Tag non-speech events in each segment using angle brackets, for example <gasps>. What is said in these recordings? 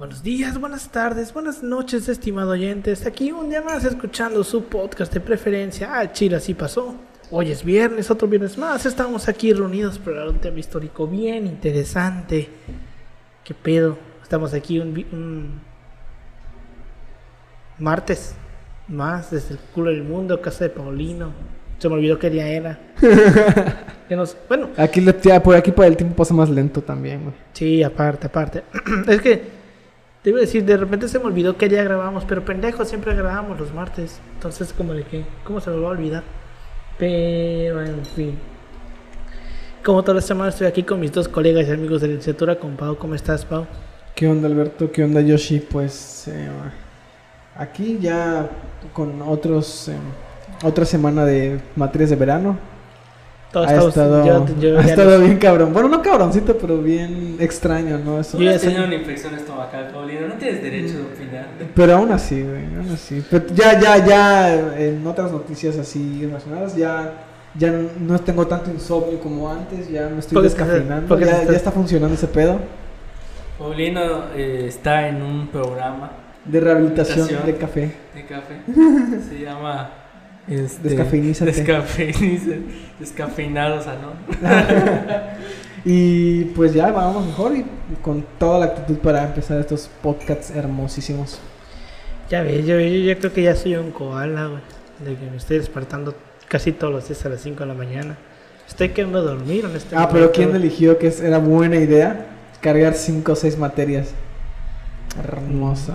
Buenos días, buenas tardes, buenas noches, estimado oyentes. Aquí un día más escuchando su podcast de preferencia. Al Chile así pasó. Hoy es viernes, otro viernes más. Estamos aquí reunidos para un tema histórico bien interesante. ¿Qué pedo? Estamos aquí un, un martes más desde el culo del mundo, casa de Paulino. Se me olvidó qué día era. <laughs> Que nos- bueno, Aquí, le- ya, por aquí por el tiempo pasa más lento también, güey. Sí, aparte, aparte. <clears throat> es que te iba a decir, de repente se me olvidó que día grabamos, pero pendejo, siempre grabamos los martes. Entonces, como de que, ¿cómo se me va a olvidar? Pero, en fin. Como todas las semanas estoy aquí con mis dos colegas y amigos de licenciatura, con Pau. ¿Cómo estás, Pau? ¿Qué onda, Alberto? ¿Qué onda, Yoshi? Pues eh, aquí ya con otros eh, otra semana de materias de verano. Todos ha estado, yo- <laughs> yo ha estado los- bien cabrón. Bueno, no cabroncito, pero bien extraño, ¿no? Eso. Yo ya tenido una infección estomacal, Paulino. No tienes derecho de opinar. Pero aún así, güey, aún así. Pero ya, ya, ya, en otras noticias así relacionadas, ya, ya no tengo tanto insomnio como antes, ya me estoy descafeinando, porque ya, ya está funcionando ese pedo Paulino eh, está en un programa de rehabilitación Rehabilitación. de café. de café. <laughs> Se llama. Este, Descafeinízate. Descafeiniza- <laughs> Descafeinados, ¿no? <laughs> Y pues ya vamos mejor y con toda la actitud para empezar estos podcasts hermosísimos. Ya ves, yo, yo, yo creo que ya soy un koala, güey. De que me estoy despertando casi todos los días a las 5 de la mañana. Estoy queriendo dormir en este Ah, pero momento. ¿quién eligió que era buena idea cargar 5 o 6 materias? Hermosa.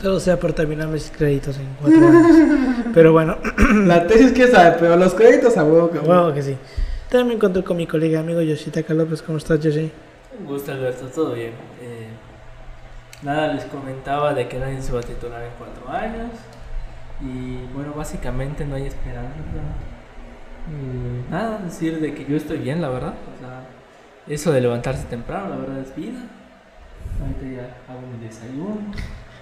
Todo sea por terminar mis créditos en cuatro años. <laughs> Pero bueno, <clears throat> La tesis que sabe, pero los créditos a huevo que huevo que sí. También me encontré con mi colega amigo Yoshitaka López. ¿Cómo estás, Yoshi? Un gusto, Alberto. Todo bien. Eh, nada, les comentaba de que nadie se va a titular en cuatro años. Y bueno, básicamente no hay esperanza. Y nada, decir de que yo estoy bien, la verdad. O sea, eso de levantarse temprano, la verdad es vida. Ahorita ya hago mi desayuno.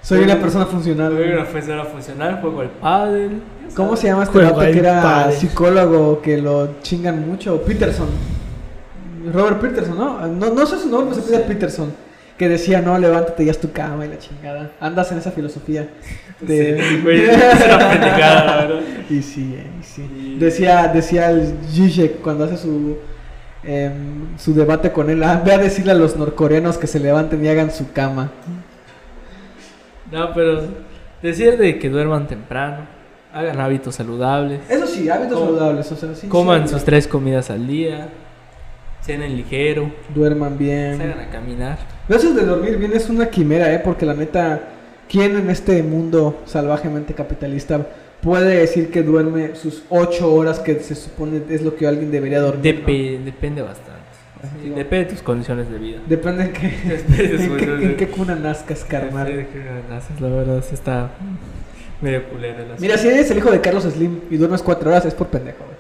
Soy una persona funcional. Soy una persona funcional, juego al pádel. ¿Cómo se llama este Juego vato al que era pádel. psicólogo que lo chingan mucho? Peterson. Robert Peterson, ¿no? No, no sé su nombre, pero se pide Peterson. Que decía, no, levántate, ya es tu cama y la chingada. Andas en esa filosofía. De... Sí, <laughs> güey, es una <laughs> pendejada, la verdad. Y sí, eh, y sí. Y- Decía, decía el Zizek cuando hace su, em, su debate con él, ah, ve a decirle a los norcoreanos que se levanten y hagan su cama. No, pero decir de que duerman temprano, hagan hábitos saludables, Eso sí, hábitos saludables, o sea, sí. coman sí, sus tres comidas al día, cenen ligero, Duerman bien. salgan a caminar. Eso de dormir bien es una quimera, ¿eh? Porque la neta, ¿quién en este mundo salvajemente capitalista puede decir que duerme sus ocho horas que se supone es lo que alguien debería dormir? Depende bastante. Sí, depende de tus condiciones de vida. Depende en qué, <laughs> en qué, en qué cuna nazcas, carnal. De qué haces, La verdad, sí está medio culero asunto. Mira, si eres el hijo de Carlos Slim y duermes cuatro horas, es por pendejo, güey.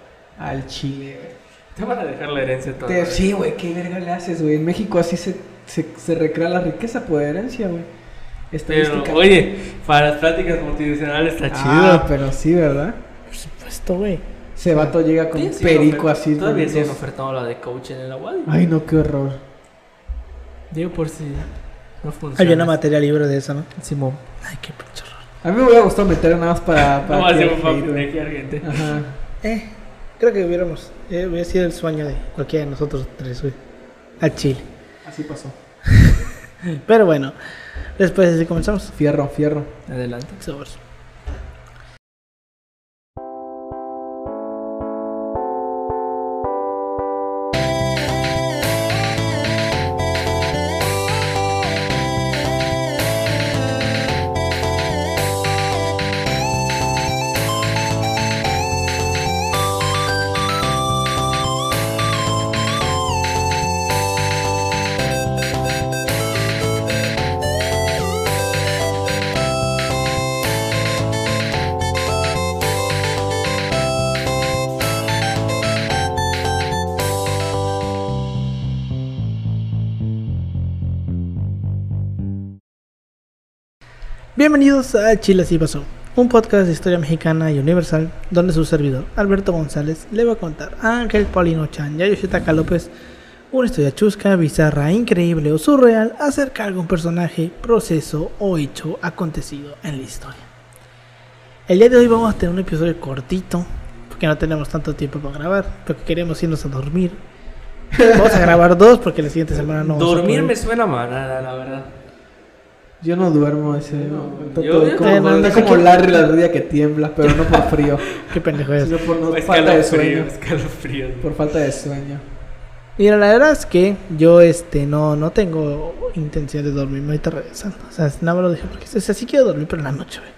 Al chile, güey. Te van a dejar la herencia toda. Te- Sí, güey, qué verga le haces, güey. En México así se, se, se recrea la riqueza por herencia, güey. Pero, oye, para las pláticas motivacionales está Ah, chido. pero sí, ¿verdad? Por supuesto, güey. Ese vato llega con un perico así. Todavía siguen ofertando la de coach en el UAD. Ay, no, qué horror. Digo por si no funciona. Hay una materia libre de eso, ¿no? Simón. Ay, qué pinche horror. A mí me hubiera gustado meter nada más para. <laughs> para No, así güey. de gente. Ajá. Eh, creo que hubiéramos. Eh, hubiera sido el sueño de cualquiera de nosotros tres, güey. Al Chile. Así pasó. <laughs> Pero bueno, después de comenzamos. Fierro, fierro. Adelante. Sobres. Bienvenidos a Chile Así Pasó, un podcast de historia mexicana y universal, donde su servidor, Alberto González, le va a contar a Ángel Paulino Chan y a Yoshitaka López una historia chusca, bizarra, increíble o surreal acerca de algún personaje, proceso o hecho acontecido en la historia. El día de hoy vamos a tener un episodio cortito, porque no tenemos tanto tiempo para grabar, porque queremos irnos a dormir. Vamos a grabar dos porque la siguiente semana no vamos a Dormir me suena mal, la verdad. Yo no duermo ese. No, yo- como, está como Larry la rodilla que tiembla, pero no por frío. <laughs> Qué pendejo es. sino por no- Es falta de sueño. escalofrío. Por falta de sueño. Mira, la verdad es que yo este no, no tengo intención de dormirme ahorita regresando. O sea, nada más lo dije porque o sea, sí quiero dormir, pero en la noche, güey.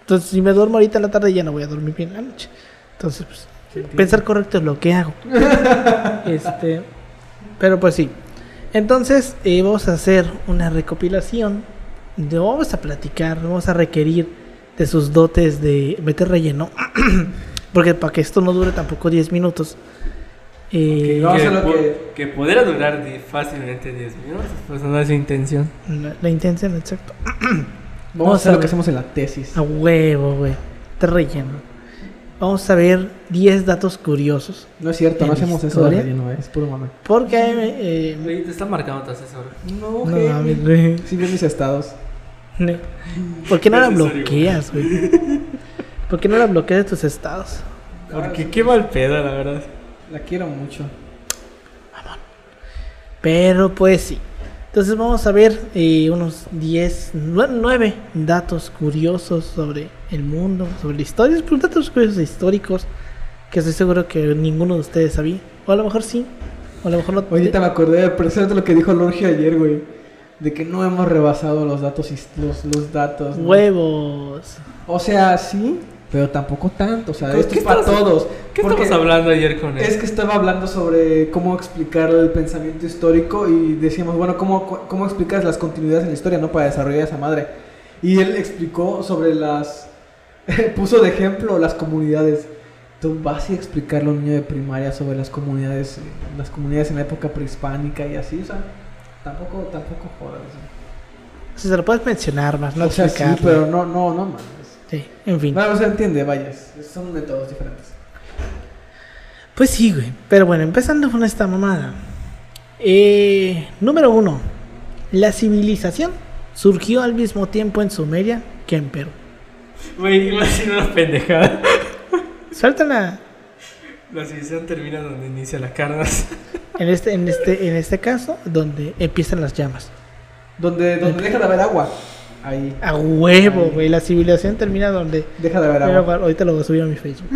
Entonces, si me duermo ahorita en la tarde, ya no voy a dormir bien en la noche. Entonces, pues, pensar correcto es lo que hago. <laughs> este, pero pues sí. Entonces, eh, vamos a hacer una recopilación. De, vamos a platicar, vamos a requerir de sus dotes de meter relleno. <clears throat> porque para que esto no dure tampoco 10 minutos. eh, que, hacer lo que- que pudiera durar fácilmente 10 minutos, pues no es su intención. La, la intención, exacto. <clears throat> Vamos, a hacer lo que hacemos en la tesis. A huevo, güey. Te relleno. Vamos a ver 10 datos curiosos. No es cierto, no ¿En hacemos eso de relleno, eh, es puro mame. Porque. eh, Oye, te está marcando tu asesor. No, no mames, güey. Sí, mis estados. ¿Por qué no la bloqueas, güey? ¿Por qué no la bloqueas de tus estados? Porque qué mal pedo, la verdad. La quiero mucho. Pero pues sí. Entonces vamos a ver eh, unos 10, 9 datos curiosos sobre el mundo, sobre la historia. Datos curiosos históricos que estoy seguro que ninguno de ustedes sabía. O a lo mejor sí. O a lo mejor no. Ahorita me acordé de precisamente lo que dijo Lorgia ayer, güey. De que no hemos rebasado los datos, los, los datos. ¿no? Huevos. O sea, sí, pero tampoco tanto. O sea, ¿Qué esto es para estabas- todos. ¿Qué estamos hablando ayer con él? Es que estaba hablando sobre cómo explicar el pensamiento histórico y decíamos, bueno, ¿cómo, cómo explicas las continuidades en la historia, no? Para desarrollar esa madre. Y él explicó sobre las... <laughs> puso de ejemplo las comunidades. Tú vas a explicarle a un niño de primaria sobre las comunidades, las comunidades en la época prehispánica y así, o sea, tampoco, tampoco jodas. Si se lo puedes mencionar más, no o sea, sí, pero no, no, no mames. Sí, en fin. Bueno, se entiende, vaya, son métodos diferentes. Pues sí, güey. Pero bueno, empezando con esta mamada. Eh, número uno. La civilización surgió al mismo tiempo en Sumeria que en Perú. Güey, iba a decir una pendejada. Suéltala. La civilización termina donde inicia la carnas. En este, en este, en este caso, donde empiezan las llamas. Donde, donde deja de haber agua, ahí, A huevo, güey. La civilización termina donde. deja de haber Voy a agua. guardar- ahorita lo voy a subir a mi Facebook.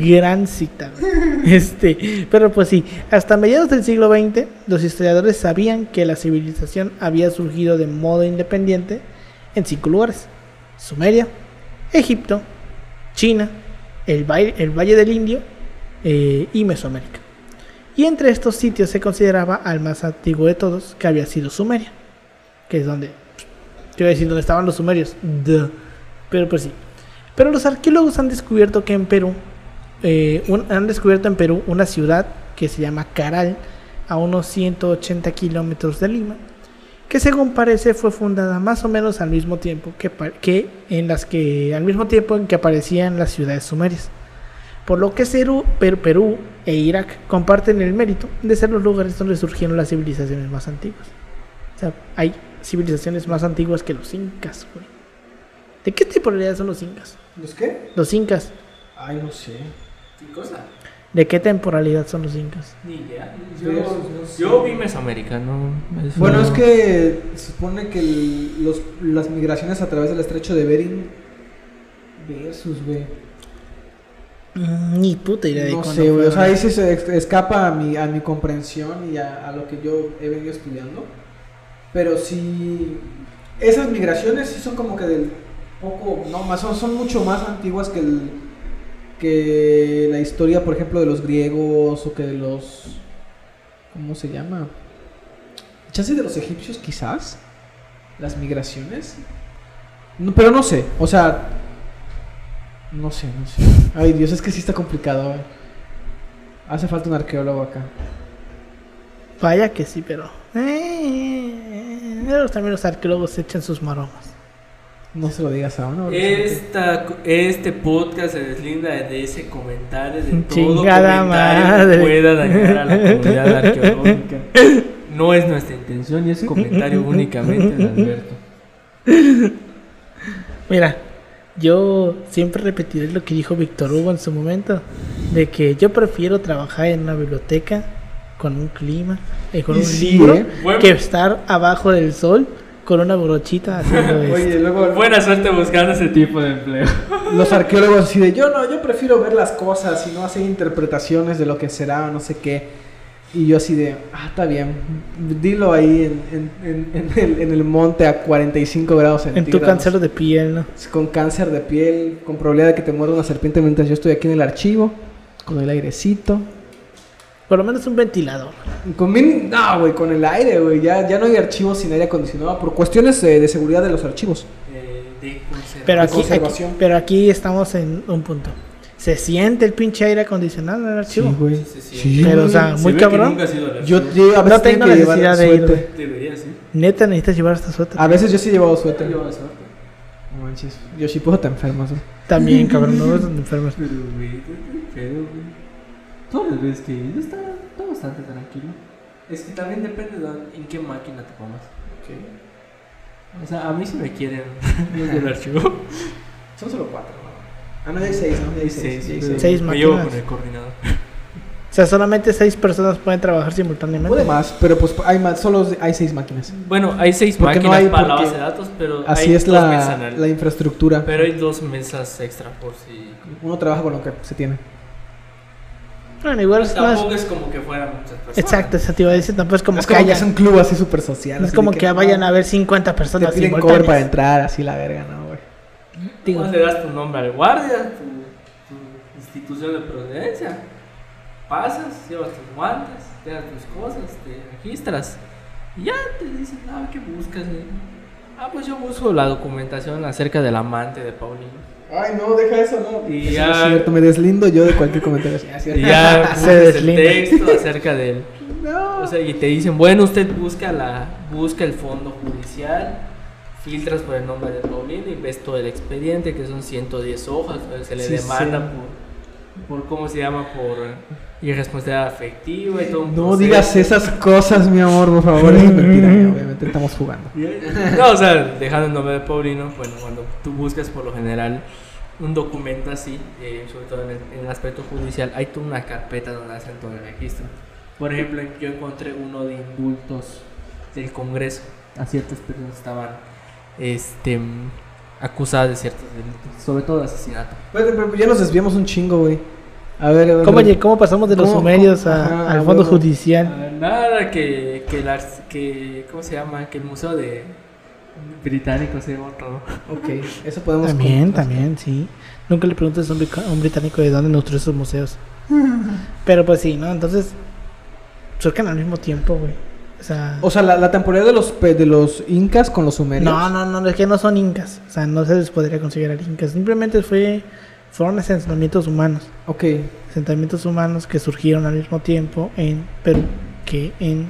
Gran cita. güey. <laughs> Este, pero pues sí, hasta mediados del siglo XX, los historiadores sabían que la civilización había surgido de modo independiente en cinco lugares: Sumeria, Egipto, China, el, Vai- el Valle del Indio eh, y Mesoamérica. Y entre estos sitios se consideraba al más antiguo de todos, que había sido Sumeria, que es donde, te iba a decir, donde estaban los sumerios. Duh. Pero pues sí. Pero los arqueólogos han descubierto que en Perú, eh, han descubierto en Perú una ciudad que se llama Caral, a unos 180 kilómetros de Lima, que según parece fue fundada más o menos al mismo tiempo que, en las que al mismo tiempo en que aparecían las ciudades sumerias. Por lo que Per- Perú e Irak comparten el mérito de ser los lugares donde surgieron las civilizaciones más antiguas. O sea, hay civilizaciones más antiguas que los incas, güey. ¿De qué temporalidad son los incas? ¿Los qué? Los incas. Ay, no sé. ¿Qué cosa? ¿De qué temporalidad son los incas? Ni idea. Yo- Yo, yo vi Mesoamérica, no. eso Bueno, no- es que se supone que el- los, las migraciones a través del estrecho de Bering versus, güey. Mm, Ni puta idea de No sé, güey. O sea, ahí se escapa a mi, a mi comprensión y a, a lo que yo he venido estudiando. Pero sí, esas migraciones sí son como que del poco, no, más son, son mucho más antiguas que el que la historia, por ejemplo, de los griegos o que de los, ¿cómo se llama? Chance de los egipcios, quizás. Las migraciones. Pero no sé, o sea, no sé, no sé. Ay, Dios, es que sí está complicado. eh. Hace falta un arqueólogo acá. Vaya que sí, pero. Eh, también los arqueólogos echan sus maromas. No se lo digas a uno. Esta, este podcast se deslinda de ese comentario, de todo Chingada comentario madre. que pueda dañar a la <laughs> comunidad arqueológica. No es nuestra intención y es comentario únicamente de Alberto. Mira, yo siempre repetiré lo que dijo Víctor Hugo en su momento, de que yo prefiero trabajar en una biblioteca con un clima y con Y un sí, libro ¿eh? Buen- que estar abajo del sol con una brochita haciendo <laughs> esto. Oye, luego Buena suerte buscando ese tipo de empleo. <laughs> los arqueólogos así de yo no, yo prefiero ver las cosas y no hacer interpretaciones de lo que será o no sé qué. Y yo así de, ah, está bien, dilo ahí en, en- en- en el, en el monte a 45 grados en centígrados. tu cáncer de piel, ¿no? Con cáncer de piel, con probabilidad de que te muerda una serpiente mientras yo estoy aquí en el archivo, con el airecito. Por lo menos un ventilador. Con min- no, güey, con el aire, güey. Ya, ya no hay archivos sin aire acondicionado por cuestiones eh, de seguridad de los archivos. Eh, de Pero de aquí, pero aquí estamos en un punto. Se siente el pinche aire acondicionado en el archivo. güey. Sí, sí, sí. Pero, o sea, Se muy cabrón. nunca Yo, yo a veces No tengo necesidad de ir. Deberías, sí. Neta, necesitas llevar esta suéter. A veces yo sí he llevado suéter. No manches. Yo sí puedo te enfermas, güey. También, cabrón, <laughs> no es donde enfermas. Pero, güey, qué pedo, güey. Todas las veces que he ido está, está bastante tranquilo. Es que también depende de en qué máquina te pongas. O sea, a mí si me quieren <laughs> desde el archivo. <laughs> Son solo cuatro, ¿no? Ah, no, hay seis, ¿no? Hay seis. ya hay seis. Seis Me llevo máquinas. con el coordinador. O sea, solamente seis personas pueden trabajar simultáneamente. Puede más, pero pues hay más, solo hay seis máquinas. Bueno, hay seis Porque no máquinas hay- para la base de datos, pero Así hay es dos mesas la, en el- la infraestructura. Pero hay dos mesas extra por si. Uno trabaja con lo que se tiene. Bueno, igual Pues es más. tampoco es como que fueran muchas personas. Exacto, eso te iba a decir. Tampoco es como es que como que haya. es un club así súper social. no es como que vayan no, a ver 50 Te personas piden cover simultáneas. para entrar, así la verga, ¿no, güey? Digo, le das tu nombre al guardia, tu, tu institución de procedencia. Pasas, llevas tus guantes, te das tus cosas, te registras. Y ya te dicen, ah, ¿qué buscas? eh?". Ah, pues yo busco la documentación acerca del amante de Paulino. Ay, no, deja eso, no. Y Eso ya- no es cierto, me deslindo yo de cualquier comentario. <laughs> Y <laughs> ya Se pones el deslinda. texto acerca del. <laughs> No. O sea, y te dicen, bueno, usted busca la busca el fondo judicial, filtras por el nombre de Paulino y ves todo el expediente, que son 110 hojas, pues, se le Sí, demanda sí. por, por, ¿cómo se llama? Por irresponsabilidad afectiva y todo un No proceso. digas esas cosas, mi amor, por favor. Es mentira, obviamente estamos jugando. <laughs> No, o sea, dejando el nombre de Paulino, bueno, cuando tú buscas por lo general un documento así, eh, sobre todo en el, en el aspecto judicial, hay toda una carpeta donde hacen todo el registro. Por ejemplo, yo encontré uno de indultos del Congreso a ciertas personas que estaban este, acusadas de ciertos delitos, sobre todo de asesinato. Pero, pero ya nos desviamos un chingo, güey. A ver, a ver. ¿Cómo, pasamos de los ¿Cómo- sumerios a- al fondo judicial? Nada que, que, el que, ¿cómo se llama? Que el museo de británico se todo. Ok, eso podemos. También, también, sí. Nunca le preguntes a un, brica- a un británico de dónde nutrió esos museos. <laughs> Pero pues sí, ¿no? Entonces, surgen al mismo tiempo, güey. O sea, O sea, la, la temporada de los, pe- de los incas con los sumerios. no, no, no, es que no son incas. O sea, no se les podría considerar incas. Simplemente fue, fueron asentamientos humanos. Ok. Asentamientos humanos que surgieron al mismo tiempo en Perú que en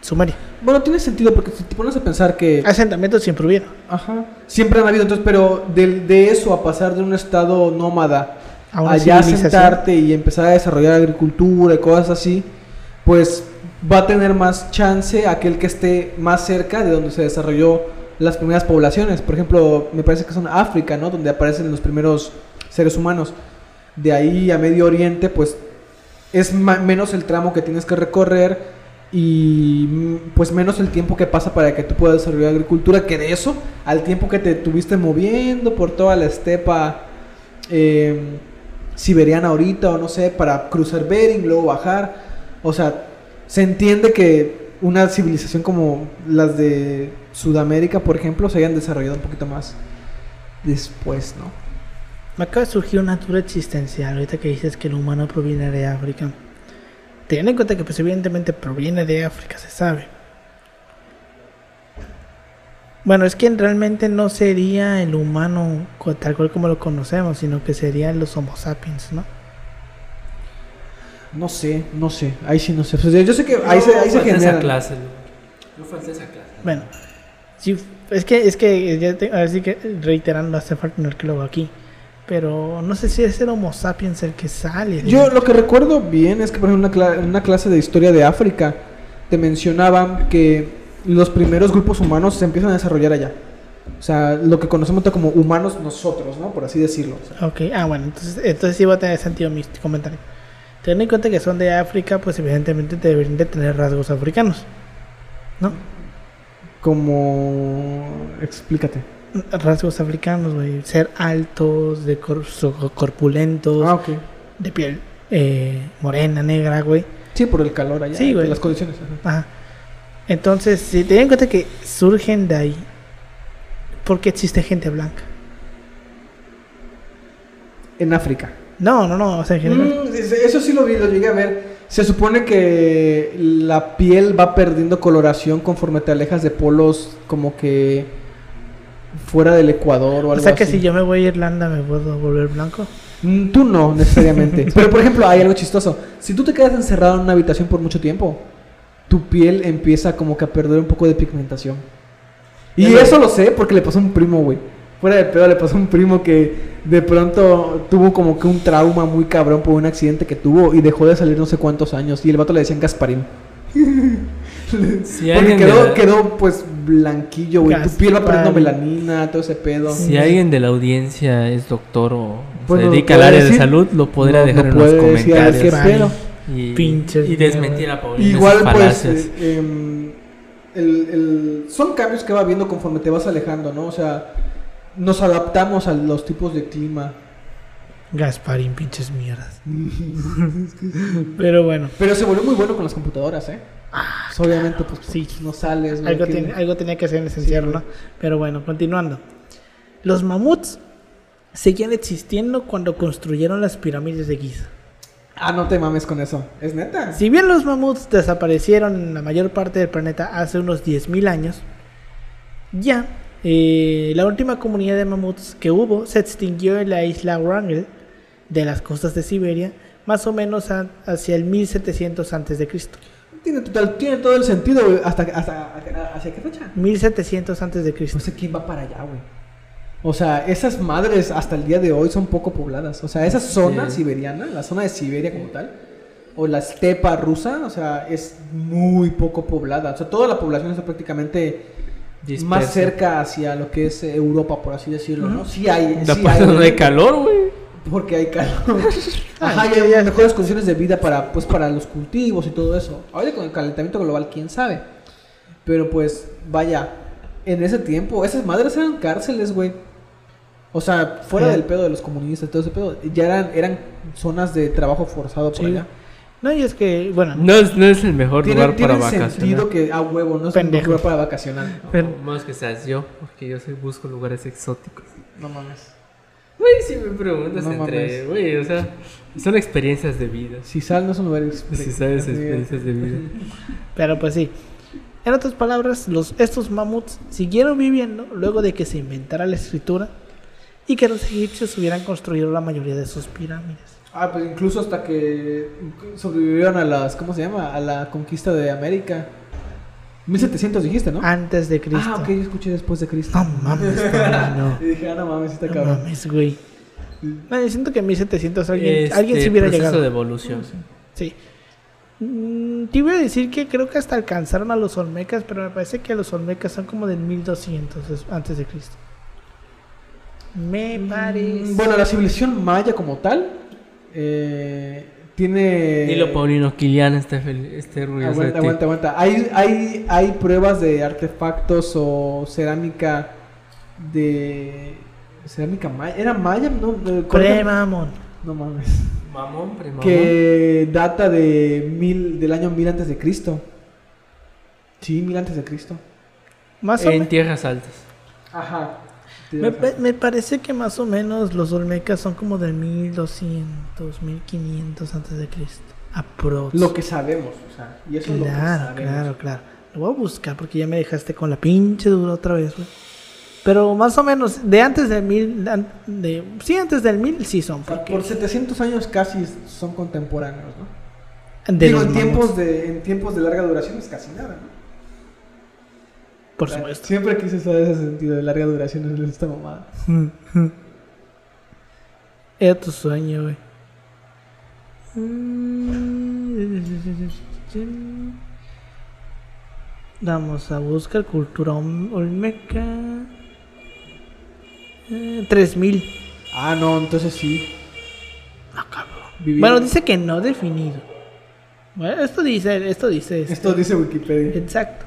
Sumeria. Bueno, tiene sentido porque si te pones a pensar que. Asentamientos siempre hubieron. Ajá. Siempre han habido, entonces, pero de, de eso a pasar de un estado nómada A allá sentarte y empezar a desarrollar agricultura y cosas así, pues va a tener más chance aquel que esté más cerca de donde se desarrolló las primeras poblaciones. Por ejemplo, me parece que son África, ¿no? Donde aparecen los primeros seres humanos. De ahí a Medio Oriente, pues es menos el tramo que tienes que recorrer y mm, pues menos el tiempo que pasa para que tú puedas desarrollar agricultura, que de eso, al tiempo que te tuviste moviendo por toda la estepa eh, siberiana ahorita o no sé, para cruzar Bering, luego bajar, o sea, se entiende que una civilización como las de Sudamérica, por ejemplo, se hayan desarrollado un poquito más después, ¿no? Me acaba de surgir una duda existencial ahorita que dices que el humano proviene de África. Teniendo en cuenta que pues evidentemente proviene de África, se sabe. Bueno, es que realmente no sería el humano tal cual como lo conocemos, sino que serían los Homo sapiens, ¿no? No sé, no sé, ahí sí no sé. O sea, yo sé que ahí se, ahí se falté esa genera. clase. Yo falté esa clase. Bueno, Sí, es que, es que, ya te, así que reiterando, hace falta un arqueólogo aquí. Pero no sé si es el Homo sapiens el que sale. Yo lo que recuerdo bien es que, por ejemplo, en una, cla- en una clase de historia de África, te mencionaban que los primeros grupos humanos se empiezan a desarrollar allá. O sea, lo que conocemos como humanos nosotros, ¿no? Por así decirlo. O sea, Ok, ah, bueno, entonces, entonces sí va a tener sentido mi comentario. Teniendo en cuenta que son de África, pues evidentemente deberían de tener rasgos africanos. ¿No? como... Explícate. Rasgos africanos, güey. Ser altos, de cor- corpulentos, Ah, ok. de piel eh, morena, negra, güey. Sí, por el calor allá. Sí, güey. Las condiciones. ajá. Ajá. Entonces, si ten en cuenta que surgen de ahí, ¿por qué existe gente blanca? En África. No, no, no, o sea, en general. Mm, es- eso sí lo vi, lo llegué a ver. Se supone que la piel va perdiendo coloración conforme te alejas de polos como que fuera del Ecuador o algo o sea, que así. si yo me voy a Irlanda, ¿me puedo volver blanco? Mm, Tú no, necesariamente. <laughs> Pero por ejemplo, hay algo chistoso. Si tú te quedas encerrado en una habitación por mucho tiempo, tu piel empieza como que a perder un poco de pigmentación. Y eso lo sé porque le pasó a un primo, güey. Fuera de pedo, le pasó a un primo que de pronto tuvo como que un trauma muy cabrón por un accidente que tuvo y dejó de salir no sé cuántos años. Y el vato le decían Gasparín. <laughs> Si Porque quedó, la, quedó pues blanquillo, güey. Tu piel va perdiendo melanina, todo ese pedo. si alguien de la audiencia es doctor o Pues se nos dedica al área de salud, lo podría No- dejar no en los decir, comentarios. pedo. Y, Pinches y desmentir a Paulina Igual pues eh, em, el- el- son cambios que va viendo conforme te vas alejando, ¿no? O sea, nos adaptamos a los tipos de clima. Gasparín, pinches mierdas. <laughs> Pero bueno, Pero se volvió muy bueno con las computadoras, ¿eh? Pues, obviamente, pues sí. no sales. algo, que- algo tenía que hacer en ese encierro, Sí, ¿no? Pero bueno, continuando. Los mamuts seguían existiendo cuando construyeron las pirámides de Giza. Ah, no te mames con eso. ¿Es neta? Si bien los mamuts desaparecieron en la mayor parte del planeta hace unos 10.000 años, ya eh, la última comunidad de mamuts que hubo se extinguió en la isla Wrangel de las costas de Siberia, más o menos a- hacia el 1700 a.C. Tiene, total, tiene todo el sentido, güey. ¿Hasta, hasta, ¿Hacia qué fecha? 1700 a.C. No sé quién va para allá, güey. O sea, esas madres hasta el día de hoy son poco pobladas. O sea, esa zona Sí. siberiana, la zona de Siberia como tal, o la estepa rusa, o sea, es muy poco poblada. O sea, toda la población está prácticamente Dispersa. más cerca hacia lo que es eh, Europa, por así decirlo, ¿no? Sí hay, Da sí hay, no hay obviamente, calor, güey. porque hay calor. <laughs> Ajá, y hay mejores condiciones de vida para, pues, para los cultivos y todo eso. Ahora con el calentamiento global, quién sabe. Pero pues, vaya, en ese tiempo, esas madres eran cárceles, güey. O sea, fuera del pedo de los comunistas, todo ese pedo, ya eran, eran zonas de trabajo forzado por Sí. allá. No, y es que, bueno, No es, no es el mejor Tiene, lugar para tiene vacacionar. sentido que a huevo, no es un Pendejo. lugar para vacacionar. pero- Más que seas yo, porque yo soy, busco lugares exóticos. No mames. Güey, si me preguntas No entre, güey, o sea, son experiencias de vida. Si sal no es un lugar Si sabes experiencias de vida. <laughs> pero pues sí. En otras palabras, los, estos mamuts siguieron viviendo luego de que se inventara la escritura y que los egipcios hubieran construido la mayoría de sus pirámides. Ah, pues incluso hasta que sobrevivieron a las, ¿cómo se llama? A la conquista de América. 1700 dijiste, ¿no? Antes de Cristo. Ah, ok, yo escuché después de Cristo. No mames, <laughs> no, Y dije, ah, no mames, está no cabrón. mames, güey. No, yo siento que en 1700 alguien, Este, alguien se hubiera proceso llegado. de evolución. Sí. Mm, te iba a decir que creo que hasta alcanzaron a los olmecas, pero me parece que los olmecas son como del 1200 des- antes de Cristo. Me parece. Mm, Bueno, la civilización maya como tal eh, tiene... Dilo, Paulino, Kilian esté, fel- esté orgulloso Aguanta, aguanta, aguanta. Hay, hay, hay pruebas de artefactos o cerámica de... Cerámica maya. ¿Era maya? No. Premamón. No mames. Mamón, premamón. que data de mil del año 1000 antes de Cristo. Sí, 1000 antes de Cristo. Más o En menos. tierras altas. Ajá. Me, me- me parece que más o menos los olmecas son como del 1200, 1500 antes de Cristo. Aprox. Lo que sabemos, o sea, y eso es lo que Claro, sabemos. claro, claro. Lo voy a buscar porque ya me dejaste con la pinche duda otra vez, güey. Pero más o menos, de antes del mil, an- de, sí, antes del mil sí son. O sea, Porque por 700 años casi son contemporáneos, ¿no? de Digo, en tiempos, de, en tiempos de larga duración es casi nada, ¿no? Por supuesto. Siempre quise saber ese sentido de larga duración en esta mamada. <laughs> Era tu sueño, güey. Vamos a buscar cultura ol- olmeca. Eh, 3000. Ah, no, entonces sí. Vivieron- Bueno, dice que no definido. Bueno, esto dice, esto dice. este, Esto dice Wikipedia. Exacto.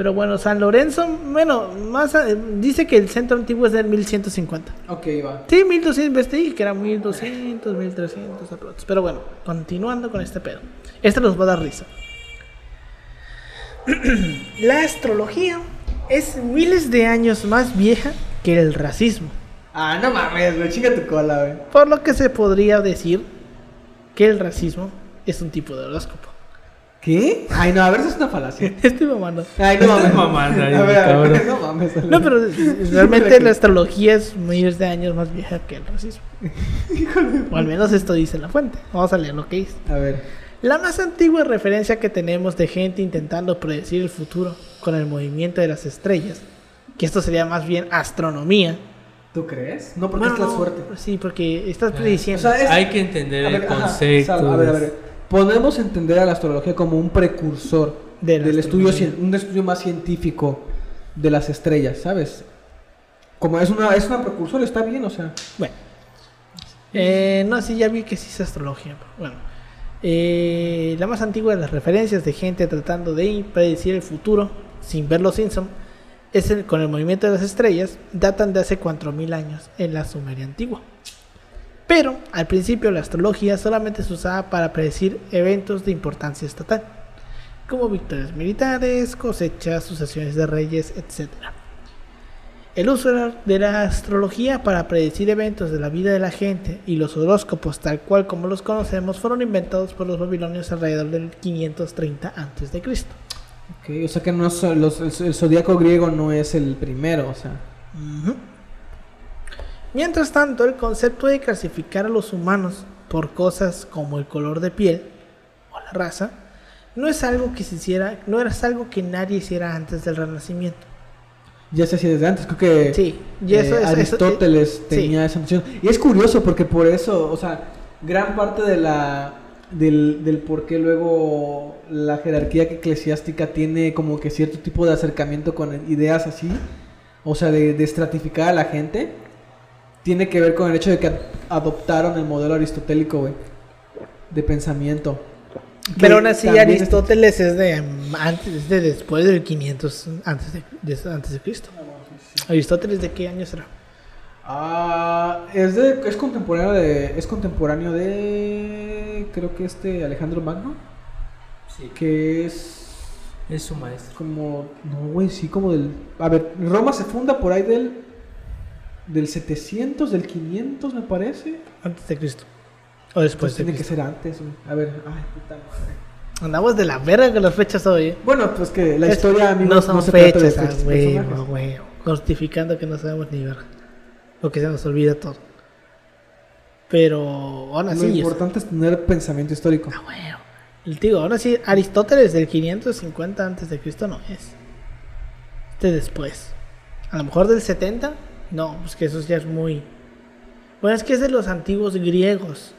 Pero bueno, San Lorenzo, bueno, más a- dice que el centro antiguo es del 1150. Ok, va. Sí, 1200, investigué que era 1200, 1300 aprox. Pero bueno, continuando con este pedo. Este nos va a dar risa. <clears throat> La astrología es miles de años más vieja que el racismo. Ah, no mames, güey, chinga tu cola, güey. Por lo que se podría decir que el racismo es un tipo de horóscopo. ¿Qué? Ay, no, a ver, eso es una falacia. <laughs> Estoy mamando. Ay, no mames. mamando ahí, a ver, a ver, no mames. No, pero realmente la astrología es miles de años más vieja que el racismo. O al menos esto dice la fuente. Vamos a leer lo que dice. A ver. La más antigua referencia que tenemos de gente intentando predecir el futuro con el movimiento de las estrellas, que esto sería más bien astronomía. ¿Tú crees? No, porque Bueno, es la no, suerte. Sí, porque estás Ah. prediciendo. O sea, es- Hay que entender A el ver, ajá, concepto. Sal, a ver, a ver. Podemos entender a la astrología como un precursor De del estudio, un estudio más científico de las estrellas, ¿sabes? Como es una, es una precursor, está bien, o sea. Bueno. Eh, no, sí, ya vi que sí es astrología. Bueno. Eh, la más antigua de las referencias de gente tratando de predecir el futuro sin ver los Simpson es el, con el movimiento de las estrellas, datan de hace 4.000 años en la Sumeria antigua. Pero al principio la astrología solamente se usaba para predecir eventos de importancia estatal, como victorias militares, cosechas, sucesiones de reyes, etc. El uso de la, astrología para predecir eventos de la vida de la gente y los horóscopos tal cual como los conocemos fueron inventados por los babilonios alrededor del 530 a.C. Ok, o sea que no los- el, el zodiaco griego no es el primero, o sea. Mientras tanto, el concepto de clasificar a los humanos por cosas como el color de piel o la raza no es algo que se hiciera, no era algo que nadie hiciera antes del Renacimiento. Ya se hacía desde antes, creo que Sí, y eso eh, es- eso- Aristóteles sí. tenía esa noción. Y es curioso porque por eso, o sea, gran parte de la del, del por qué luego la jerarquía eclesiástica tiene como que cierto tipo de acercamiento con ideas así, o sea, de, de estratificar a la gente, tiene que ver con el hecho de que ad- adoptaron el modelo aristotélico, güey, de pensamiento. Pero aún así Aristóteles es de antes, es de después del 500 antes de, de- antes de Cristo. Aristóteles de qué año será? Ah, es de es contemporáneo de es contemporáneo de creo que este Alejandro Magno, Sí, que es es su maestro. como no güey, sí como del a ver, Roma se funda por ahí del del 700, del 500 me parece. Antes de Cristo. O después Pues de tiene que ser antes, güey. A ver, ay, puta madre. Andamos de la verga con las fechas hoy. ¿eh? Bueno, pues que la Es- historia amigos, no son se trata de fechas, fechas, güey, güey. Justificando que no sabemos ni verga. O que se nos olvida todo. Pero aún Lo así. es- importante es tener pensamiento histórico. Ah, bueno. El tío, ahora sí, Aristóteles del 550 antes de Cristo no es. Este después. A lo mejor del 70. No, pues que eso ya es muy. Bueno, es que es de los antiguos griegos.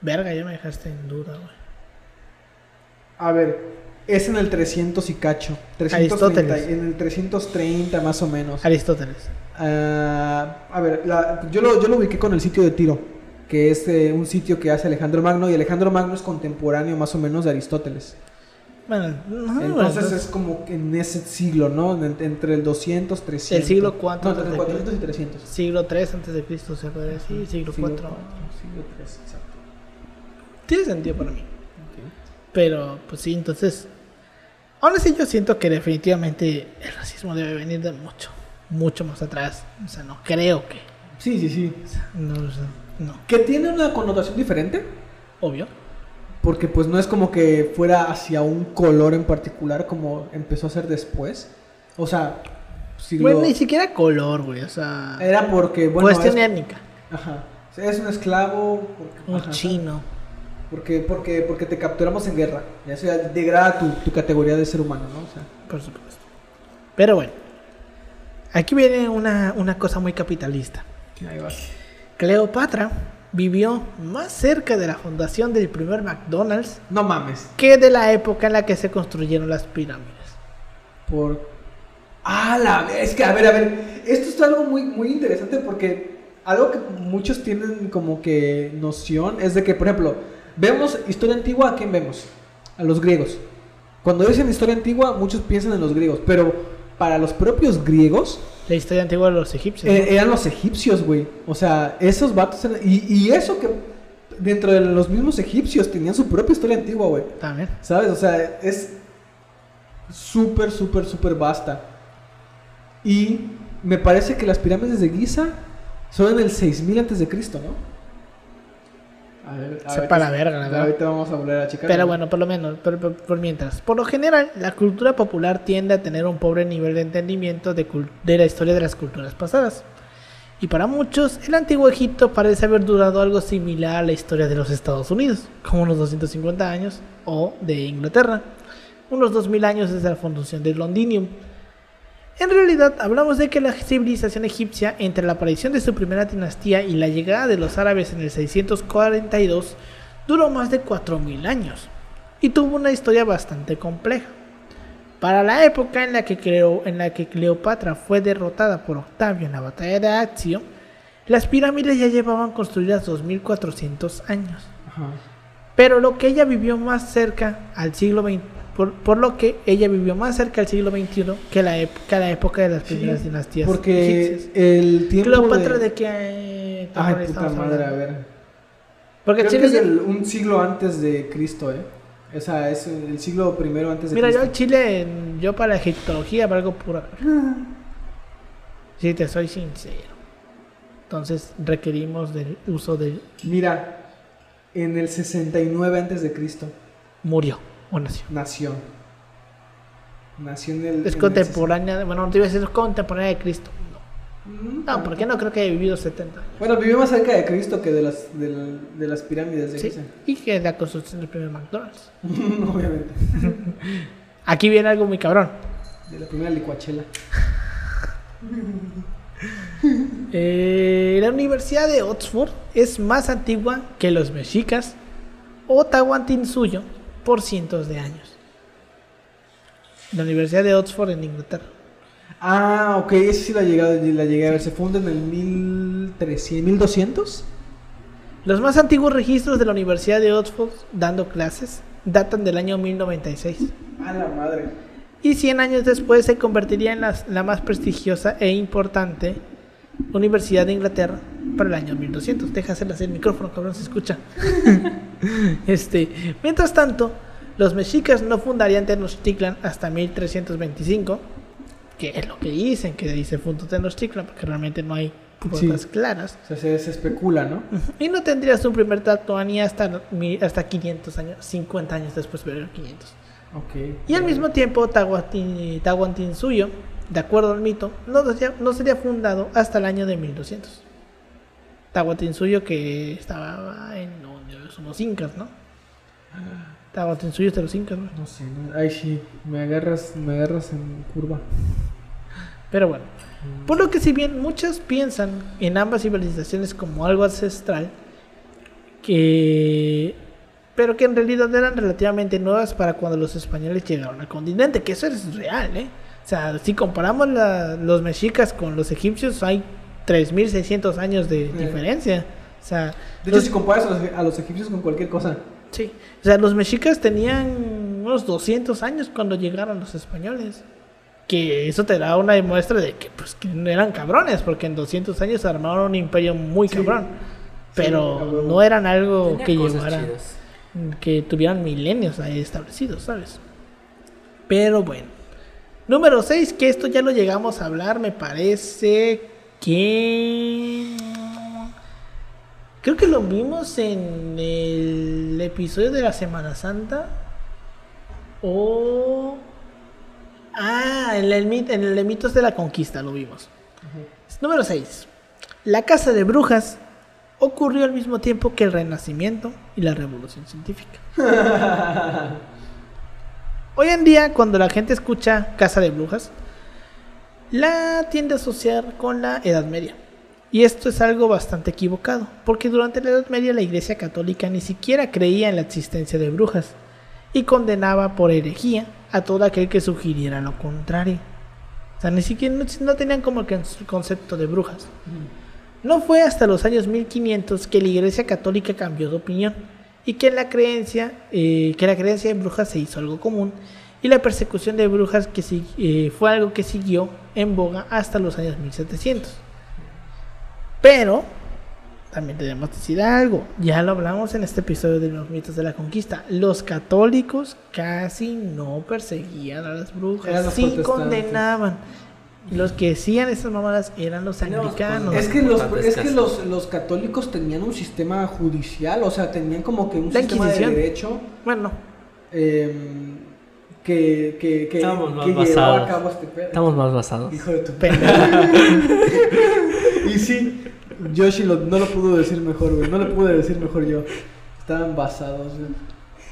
Verga, ya me dejaste en duda, güey. A ver, es en el 300 y cacho. 330, Aristóteles. en el 330 más o menos. Aristóteles. Ah, a ver, la- yo, lo, yo lo ubiqué con el sitio de Tiro, que es eh, un sitio que hace Alejandro Magno, y Alejandro Magno es contemporáneo más o menos de Aristóteles. Bueno, Entonces es como que en ese siglo, ¿no? En- entre el 200, 300. ¿El siglo cuánto No, antes entre de 400 y 300. siglo 3 antes de Cristo se puede decir, siglo 4. cuatro, siglo 3, exacto. Tiene sentido para mí. Pero, pues sí, entonces. Ahora sí, yo siento que definitivamente el racismo debe venir de mucho, mucho más atrás. O sea, no creo que. Sí, sí, sí. No, o sea, no. Que tiene una connotación diferente, Obvio. Porque pues no es como que fuera hacia un color en particular como empezó a ser después. O sea, siglo... Bueno, ni siquiera color, güey. O sea, Era porque, bueno, cuestión es, étnica. ajá, es un esclavo, porque- Un ajá, chino. Porque, porque, porque te capturamos en guerra. Ya sea degrada tu, tu categoría de ser humano, ¿no? O sea, Por supuesto. Pero bueno, aquí viene una, una cosa muy capitalista. ahí va. Cleopatra vivió más cerca de la fundación del primer McDonald's No mames. que de la época en la que se construyeron las pirámides. Por. Ah, la. Es que, a ver, a ver. Esto es algo muy, muy interesante porque algo que muchos tienen como que noción es de que, por ejemplo, vemos historia antigua, ¿a quién vemos? A los griegos. Cuando dicen historia antigua, muchos piensan en los griegos, pero para los propios griegos La historia antigua de los egipcios. eh, eran los egipcios, güey. O sea, esos vatos eran. Y, y eso que dentro de los mismos egipcios tenían su propia historia antigua, güey. También. ¿Sabes? O sea, es súper, súper, súper vasta. Y me parece que las pirámides de Giza son en el 6000 antes de Cristo, ¿no? A ver, Sepa la verga, la verdad. Ahorita vamos a volver a checar. Pero bueno, por lo menos, por, por- por mientras. Por lo general, la cultura popular tiende a tener un pobre nivel de entendimiento de, de la historia de las culturas pasadas. Y para muchos, el antiguo Egipto parece haber durado algo similar a la historia de los Estados Unidos, como unos 250 años, o de Inglaterra, unos 2000 años desde la fundación del Londinium. En realidad, hablamos de que la civilización egipcia, entre la aparición de su primera dinastía y la llegada de los árabes en el 642, duró más de 4.000 años y tuvo una historia bastante compleja. Para la época en la, que Cleo- en la que Cleopatra fue derrotada por Octavio en la batalla de Accio, las pirámides ya llevaban construidas 2.400 años. Ajá. Pero lo que ella vivió más cerca al siglo XX, por, por lo que ella vivió más cerca al siglo XXI que la, que la época de las primeras Sí, dinastías Porque egipcias. el tiempo. Cleopatra de... de qué eh, Ay, puta madre, a ver. Porque Creo que es el- un siglo antes de Cristo, ¿eh? O sea, es el siglo primero antes de Mira, yo Cristo. al Chile, yo para la egiptología valgo pura. Si te soy sincero. Entonces requerimos del uso de Mira, en el 69 antes de Cristo murió o nació. nació. Nació en el. Es contemporánea, bueno, no te iba a decir contemporánea de Cristo. No, 60. no porque no creo que haya vivido 70 años. Bueno, vivió más cerca de Cristo que de las, de, la- de las pirámides de Sí, Giza. y que es la construcción del primer McDonald's. <laughs> Obviamente. <laughs> Aquí viene algo muy cabrón. De la primera licuachela. <laughs> Eh, la Universidad de Oxford es más antigua que los mexicas o Tahuantinsuyo por cientos de años. La Universidad de Oxford en Inglaterra. Ah, ok, esa sí la llegué, la llegué a ver. Se funda en el 1300, 1200. Los más antiguos registros de la Universidad de Oxford dando clases datan del año 1096 A la madre. y 100 años después se convertiría en las- la más prestigiosa e importante Universidad de Inglaterra para el año 1200. Deja hacerle así el micrófono, cabrón, se escucha. <laughs> este, mientras tanto, los mexicas no fundarían Tenochtitlan hasta 1325, que es lo que dicen, que se fundó Tenochtitlan, porque realmente no hay pruebas Sí. claras. O sea, se, se especula, ¿no? Y no tendrías un primer Tlatoani hasta, hasta 500 años, 50 años después, pero 500. Ok. Y al mismo tiempo, Tahuantin- Tahuantinsuyo, de acuerdo al mito, no sería, no sería fundado hasta el año de 1200. Tahuantinsuyo que estaba en no, son los incas, ¿no? Tahuantinsuyo es de los incas, ¿no? No sé, no- ay sí, me agarras, me agarras en curva. Pero bueno, por lo que si bien muchos piensan en ambas civilizaciones como algo ancestral, que pero que en realidad eran relativamente nuevas para cuando los españoles llegaron al continente, que eso es real, ¿eh? O sea, si comparamos la- los mexicas con los egipcios, hay 3.600 años de Eh. diferencia. O sea, De hecho, los- si comparas a los, a los egipcios con cualquier cosa. Sí, o sea, los mexicas tenían unos 200 años cuando llegaron los españoles. Que eso te da una muestra de que, pues, que no eran cabrones, porque en 200 años armaron un imperio muy Sí. cabrón. Sí, Pero no eran algo Tenía que cosas llevara, chidas. que tuvieran milenios ahí establecidos, ¿sabes? Pero bueno. Número 6, que esto ya lo llegamos a hablar, me parece que... Creo que lo vimos en el episodio de la Semana Santa. O... Ah, en el, en el de mitos de la conquista lo vimos. Número 6. La casa de brujas ocurrió al mismo tiempo que el Renacimiento y la Revolución Científica. <laughs> Hoy en día, cuando la gente escucha Casa de Brujas, la tiende a asociar con la Edad Media. Y esto es algo bastante equivocado, porque durante la Edad Media la Iglesia Católica ni siquiera creía en la existencia de brujas y condenaba por herejía a todo aquel que sugiriera lo contrario. O sea, ni siquiera no, no tenían como que el concepto de brujas. No fue hasta los años 1500 que la Iglesia Católica cambió de opinión y que la creencia, eh, que la creencia en brujas se hizo algo común y la persecución de brujas que eh, fue algo que siguió en boga hasta los años 1700. Pero también debemos decir algo, ya lo hablamos en este episodio de los mitos de la conquista. Los católicos casi no perseguían a las brujas, sí condenaban. Los que hacían esas mamadas eran los anglicanos. Es que, los, es que los, los católicos tenían un sistema judicial, o sea, tenían como que un La sistema de derecho Bueno, eh, que, que, que, Estamos más que llevaba basados. a cabo este pedo. Estamos más basados. Hijo de tu pendejo. <laughs> Y sí, Yoshi lo- no lo pudo decir mejor, güey. No lo pude decir mejor yo. Estaban basados, güey.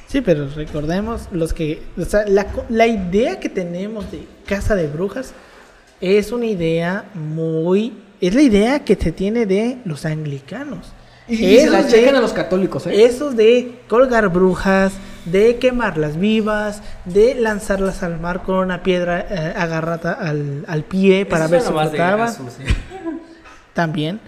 Sí, pero recordemos los que, o sea, la, co- la idea que tenemos de casa de brujas es una idea muy, es la idea que se tiene de los anglicanos. Y, y se la de- checan a los católicos, ¿eh? Esos de colgar brujas, de quemarlas vivas, de lanzarlas al mar con una piedra eh, agarrada al, al pie para Eso ver es si de flotaban. Sí. <laughs> También,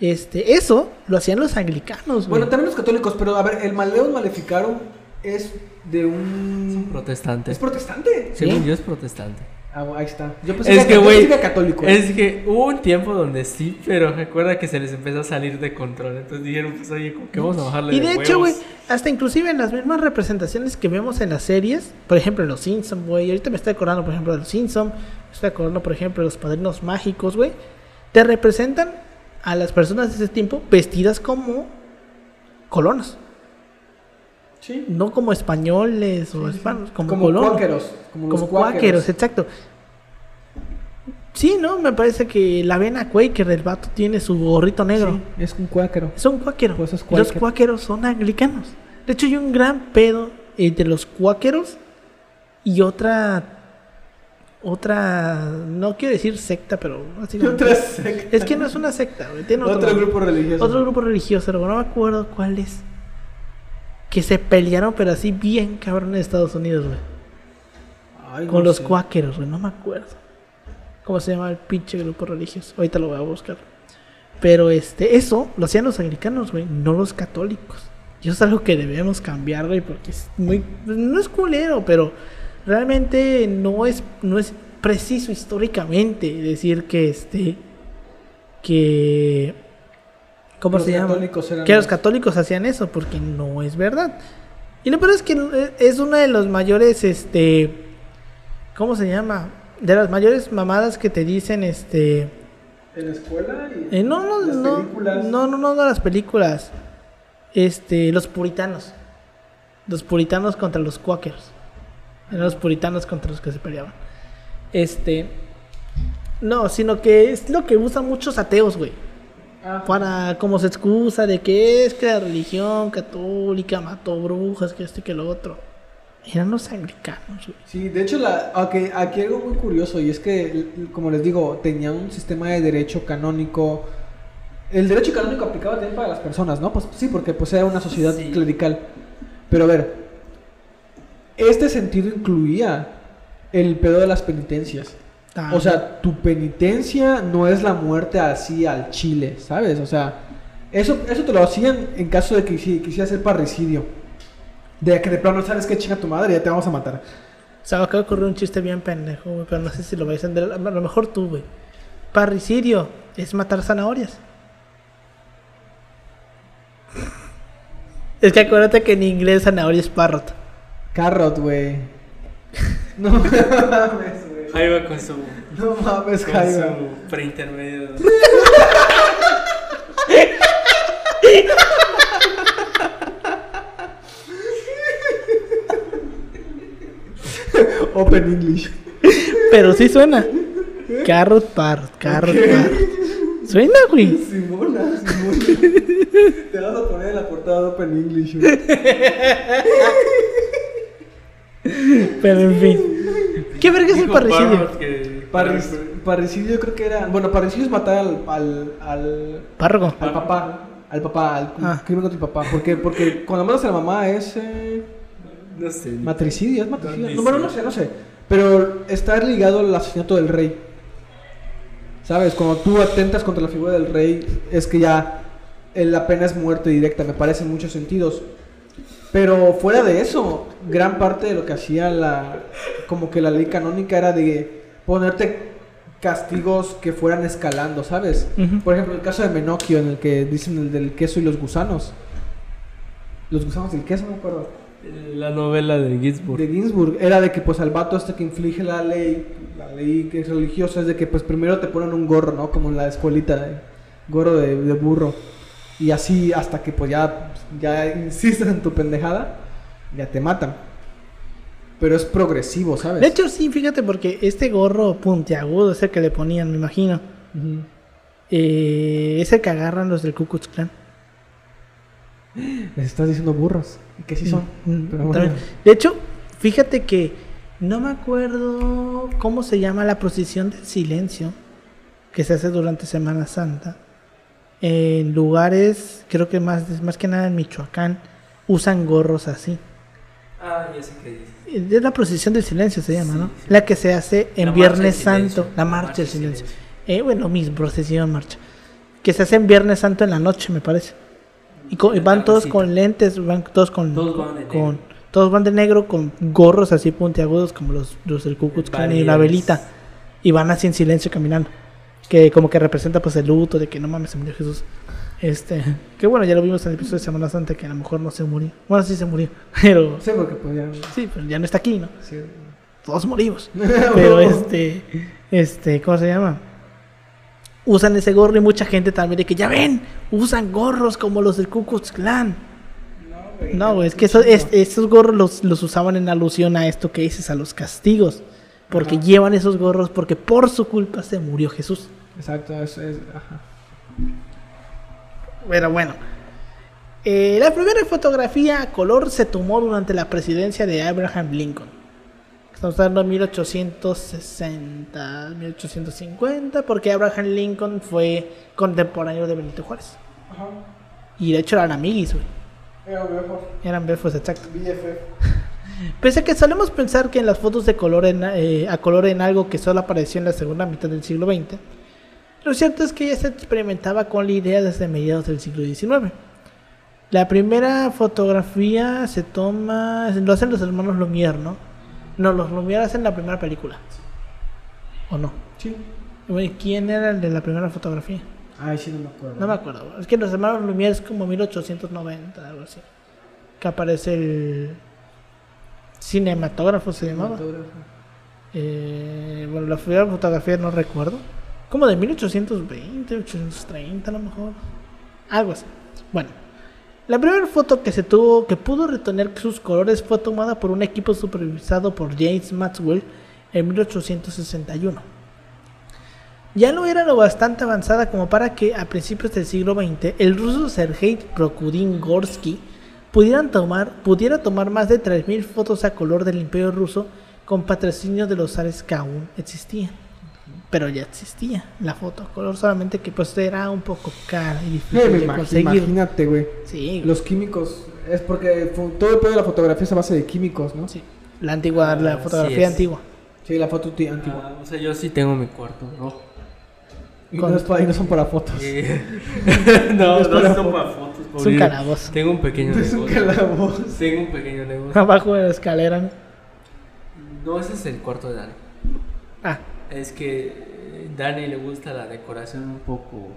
este, eso lo hacían los anglicanos. Bueno, güey. también los católicos, pero a ver, el Maleus Maleficarum es de un... Protestante. ¿Es protestante? Según Sí. yo es protestante. Ah, ahí está. Yo pensé Es que, güey, católico. ¿eh? es que hubo un tiempo donde sí, pero recuerda que se les empezó a salir de control. Entonces dijeron, pues oye, ¿cómo que vamos a bajarle Y de hecho, güey, hasta inclusive en las mismas representaciones que vemos en las series, por ejemplo, en Los Simpsons, güey, ahorita me estoy acordando, por ejemplo, de Los Simpsons, me estoy acordando, por ejemplo, de Los Padrinos Mágicos, güey, te representan a las personas de ese tiempo vestidas como colonos, Sí. no como españoles o Sí, hispanos, como, Como colonos. cuáqueros. Como, los cuáqueros, exacto. Sí, ¿no? Me parece que la vena Quaker, el vato tiene su gorrito negro. Sí, es un cuáquero. Es un cuáquero. Pues es Los cuáquero. cuáqueros son anglicanos. De hecho, hay un gran pedo entre los cuáqueros y otra. Otra. No quiero decir secta, pero. básicamente- Otra secta. Es que no es una secta. Tiene otro, Otro grupo religioso. Otro grupo religioso, pero no me acuerdo cuál es. Que se pelearon, pero así bien cabrón en Estados Unidos, güey. Ay, Con no los sé. cuáqueros, güey. No me acuerdo. ¿Cómo se llama el pinche grupo religioso? Ahorita lo voy a buscar. Pero este, eso lo hacían los anglicanos, güey, no los católicos. Y eso es algo que debemos cambiar, güey, porque es muy. No es culero, pero realmente no es, no es preciso históricamente decir que este. Que. ¿Cómo Los se llama? Que los los- católicos hacían eso, porque no es verdad. Y lo peor es que es una de los mayores, este. ¿Cómo se llama? De las mayores mamadas que te dicen, este. En la escuela y eh, no, no, las no, películas. no, no, no, no, las películas. Este, los puritanos. Los puritanos contra los cuáqueros. Eran los puritanos contra los que se peleaban. Este. No, sino que es lo que usan muchos ateos, güey. Para, como se excusa de que es que la religión católica mató brujas, que esto y que lo otro. Eran los anglicanos, güey. Sí, de hecho, la, ok, aquí algo muy curioso y es que, como les digo, tenía un sistema de derecho canónico. El derecho canónico aplicaba también para las personas, ¿no? Pues sí, porque pues era una sociedad Sí. clerical. Pero a ver, este sentido incluía el pedo de las penitencias. O sea, tu penitencia no es la muerte así al chile, ¿sabes? O sea, eso, eso te lo hacían en caso de que quisi- quisieras hacer parricidio. De que de plano sabes que chinga tu madre, ya te vamos a matar. Se me acaba de ocurrir un chiste bien pendejo, güey, pero no sé si lo vais a entender. A lo mejor tú, güey. Parricidio es matar zanahorias. <laughs> Es que acuérdate que en inglés zanahoria es parrot. Carrot, güey. <laughs> No <laughs> mames. Jaiba con su, No mames, con su preintermedio. Open English. Pero sí suena. Carrot parrot, carrot Ok. parrot. Suena, güey. Simona, Simona. Te vas a poner en la portada de Open English, güey. Pero en fin. ¿Qué verga es el parricidio? Que- Parris- parricidio creo que era. Bueno, parricidio es matar al, al, al, Párroco. al papá. Al papá, al Ah. crimen contra el papá. Porque, porque cuando matas a la mamá es. eh, No sé. matricidio, es matricidio. ¿Dónde No, bueno, no sé, no sé. Pero está ligado al asesinato del rey. ¿Sabes? Cuando tú atentas contra la figura del rey, es que ya la pena es muerte directa, me parece en muchos sentidos. Pero fuera de eso, gran parte de lo que hacía la. como que la ley canónica era de ponerte castigos que fueran escalando, ¿sabes? Por ejemplo, el caso de Menocchio, en el que dicen el del queso y los gusanos. Los gusanos del queso, no me acuerdo. La novela de Ginsburg. De Ginsburg, era de que pues al vato este que inflige la ley, la ley que es religiosa, es de que pues primero te ponen un gorro, ¿no? Como en la escuelita, de, gorro de, de burro. Y así hasta que pues ya, ya insistes en tu pendejada, ya te matan. Pero es progresivo, ¿sabes? De hecho, sí, fíjate, porque este gorro puntiagudo es el que le ponían, me imagino. Eh, es el que agarran los del Ku Klux Klan. <gasps> Les estás diciendo burros. ¿Y que sí son? Mm, Pero bueno. De hecho, fíjate que no me acuerdo cómo se llama la procesión del silencio que se hace durante Semana Santa. En lugares, creo que más, más que nada en Michoacán, usan gorros así. Ah, ya sé qué dices. Es la procesión del silencio se llama, Sí, ¿no? sí. La que se hace en La Viernes Santo, la marcha del silencio. silencio. Eh, bueno, mismo, procesión, marcha. Que se hace en Viernes Santo en la noche, me parece. Y, co- y van todos con lentes, van todos con, Todos van de con- negro. todos van de negro con gorros así puntiagudos como los, los del Ku Klux Klan y la velita. Y van así en silencio caminando. Que como que representa pues el luto de que no mames se murió Jesús. Este, que bueno, ya lo vimos en el episodio de Semana Santa que a lo mejor no se murió. Bueno, sí se murió, <laughs> pero Sí, porque pues ya... sí, pero ya no está aquí, ¿no? sí. Todos morimos. <laughs> Pero este, este, ¿cómo se llama? Usan ese gorro y mucha gente también de que ya ven, usan gorros como los del Ku Klux Klan. No, güey, es que eso- es- esos gorros los, los usaban en alusión a esto que dices, a los castigos. Porque Ajá. llevan esos gorros porque por su culpa se murió Jesús. Exacto, es... es ajá. Pero bueno. Eh, la primera fotografía a color se tomó durante la presidencia de Abraham Lincoln. Estamos hablando de 1860, 1850, porque Abraham Lincoln fue contemporáneo de Benito Juárez. Ajá. Y de hecho eran amiguis, güey. Eran befos, exacto. BFF. <laughs> Pese a que solemos pensar que en las fotos de color en, eh, a color en algo que solo apareció en la segunda mitad del siglo XX, lo cierto es que ya se experimentaba con la idea desde mediados del siglo XIX. La primera fotografía se toma, lo hacen los hermanos Lumière, ¿no? No, los Lumière hacen la primera película. ¿O no? Sí. ¿Quién era el de la primera fotografía? Ay, sí, no me acuerdo. No me acuerdo. Es que los hermanos Lumière es como 1890, algo así. Que aparece el cinematógrafo, se llamaba. Eh, bueno, la primera fotografía no recuerdo. Como de 1820, 1830 a lo mejor. Algo así. Bueno, la primera foto que se tuvo, que pudo retener sus colores, fue tomada por un equipo supervisado por James Maxwell en 1861. Ya no era lo bastante avanzada como para que a principios del siglo XX el ruso Sergei Prokudin Gorsky pudieran tomar, pudiera tomar más de 3.000 fotos a color del imperio ruso con patrocinio de los zares que aún existían. Pero ya existía la foto a color, solamente que pues era un poco cara y difícil me de imag- conseguir. imagínate, güey. Sí, Los químicos. Es porque todo el pedo de la fotografía es a base de químicos, ¿no? sí. La antigua, la Ah, fotografía sí es. antigua. Sí, la foto ti- antigua. Ah, o sea, yo sí tengo mi cuarto rojo. Y, no es y no son para fotos. Eh, <laughs> no, Es no para son para fotos. Es un calabozo. Tengo un pequeño Es un negocio. calabozo. Tengo un pequeño negocio. Abajo de la escalera. ¿no? No, ese es el cuarto de Dani. Ah, Es que eh, Dani le gusta la decoración un poco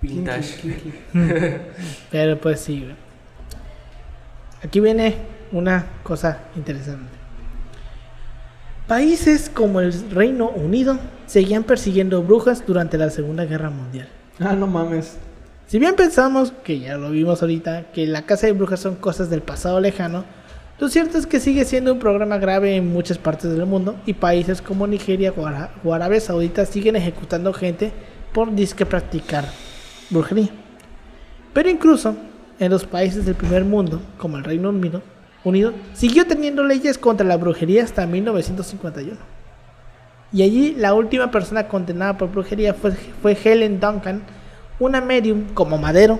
vintage. Kinky, kinky. <laughs> Pero pues sí, güey. Aquí viene una cosa interesante. Países como el Reino Unido seguían persiguiendo brujas durante la Segunda Guerra Mundial. Ah, no mames. Si bien pensamos, que ya lo vimos ahorita, que la caza de brujas son cosas del pasado lejano, lo cierto es que sigue siendo un programa grave en muchas partes del mundo y países como Nigeria o Ara- o Arabia Saudita siguen ejecutando gente por disque practicar brujería. Pero incluso en los países del primer mundo, como el Reino Unido, Unido siguió teniendo leyes contra la brujería hasta 1951. Y allí la última persona condenada por brujería fue, fue Helen Duncan, una medium como Madero,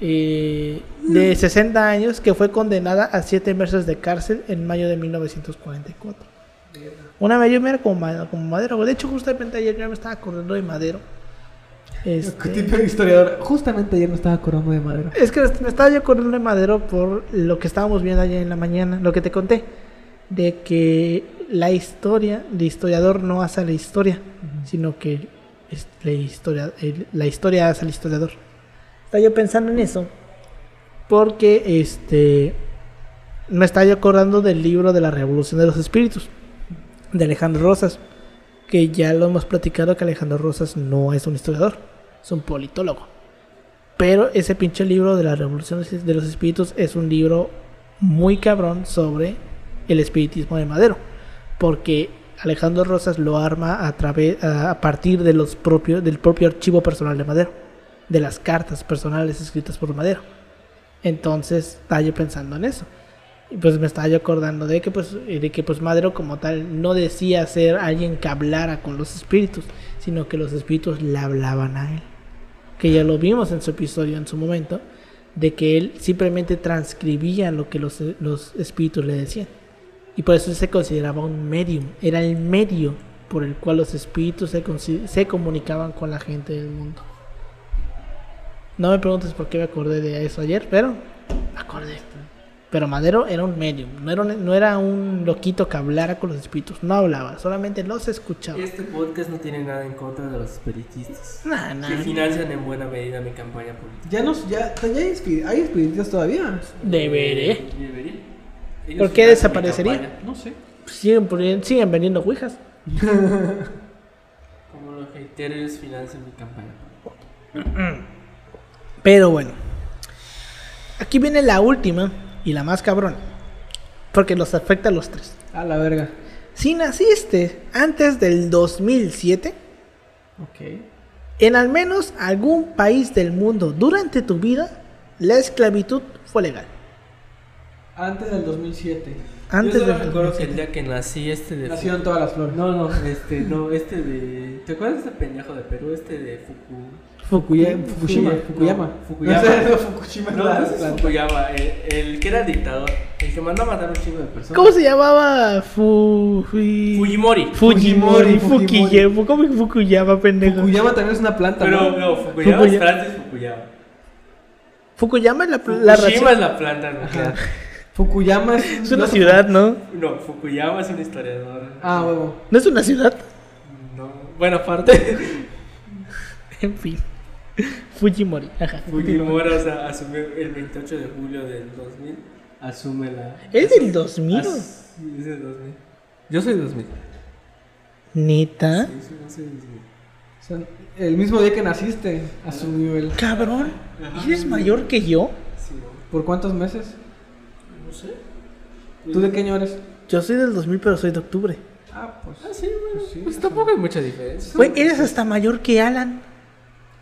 eh, de 60 años, que fue condenada a 7 meses de cárcel en mayo de 1944. Una medium era como, Ma- como Madero. De hecho, justamente ayer yo me estaba acordando de Madero. Este, historiador. Justamente ayer me estaba acordando de Madero. es que me estaba yo acordando de Madero por lo que estábamos viendo ayer en la mañana, lo que te conté, de que la historia, el historiador no hace la historia, sino que la historia, la historia hace al historiador. Estaba yo pensando en eso, porque este me estaba yo acordando del libro de la Revolución de los Espíritus, de Alejandro Rosas, que ya lo hemos platicado que Alejandro Rosas no es un historiador, es un politólogo. Pero ese pinche libro de la Revolución de los Espíritus es un libro muy cabrón sobre el espiritismo de Madero. Porque Alejandro Rosas lo arma a, través, a partir de los propios, del propio archivo personal de Madero. De las cartas personales escritas por Madero. Entonces estaba yo pensando en eso. Y pues me estaba yo acordando de que pues, de que pues Madero como tal no decía ser alguien que hablara con los espíritus, sino que los espíritus le hablaban a él que ya lo vimos en su episodio en su momento, de que él simplemente transcribía lo que los, los espíritus le decían. Y por eso se consideraba un medium, era el medio por el cual los espíritus se, se comunicaban con la gente del mundo. No me preguntes por qué me acordé de eso ayer, pero me acordé. Pero Madero era un medium, no era un, no era un loquito que hablara con los espíritus, no hablaba, solamente los escuchaba. Este podcast no tiene nada en contra de los espiritistas. Nah, nah. Que financian en buena medida mi campaña política. Ya nos, ya, ya hay, espi- hay espiritistas todavía. Deberé. Debería. Ellos ¿Por qué desaparecería? No sé. Siguen, poniendo- siguen vendiendo ouijas. <laughs> Como los haters financian mi campaña. Pero bueno. Aquí viene la última y la más cabrona. Porque los afecta a los tres. A la verga. Si naciste antes del 2007, Ok. en al menos algún país del mundo durante tu vida, la esclavitud fue legal. Antes del 2007. Antes Yo solo del recuerdo que 2007. el día que nací, este de. Nacieron todas las flores. No, no, este, no, este de. ¿Te acuerdas de este pendejo de Perú? Este de Fuku. Fukuya- Fukushima. Fukuyama. Fukuyama. No, Fukushima No, no es. Fukuyama, el, el que era dictador, el que mandó a matar a un chingo de personas. ¿Cómo se llamaba? Fu... Fui- Fujimori. Fujimori. Fukuyama. ¿Cómo que Fukuyama, pendejo? Fukuyama también es una planta, Pero ¿no? no, Fukuyama Fukuya- es Francis Fukuyama. Fukuyama es la, la Fukushima es la planta nuclear. Fukuyama es... Es una ciudad, ¿no? No, Fukuyama es un historiador. Ah, huevo. ¿No es una ciudad? No, bueno, aparte, <laughs> En fin. <laughs> Fujimori. Ajá. Fujimori, o sea, asumió el 28 de julio del 2000, asume la... ¿Es del 2000? As- Sí, es del 2000. Yo soy 2000. ¿Neta? Sí, sí, yo soy 2000. O sea, el mismo día que naciste, asumió el... Cabrón. ¿Eres mayor que yo? Sí, no, ¿Por cuántos meses? no sé. ¿Tú de qué año eres? Yo soy del 2000, pero soy de octubre. Ah, pues... Ah, sí, bueno, Sí, pues tampoco hay mucha diferencia. Güey, eres hasta mayor que Alan.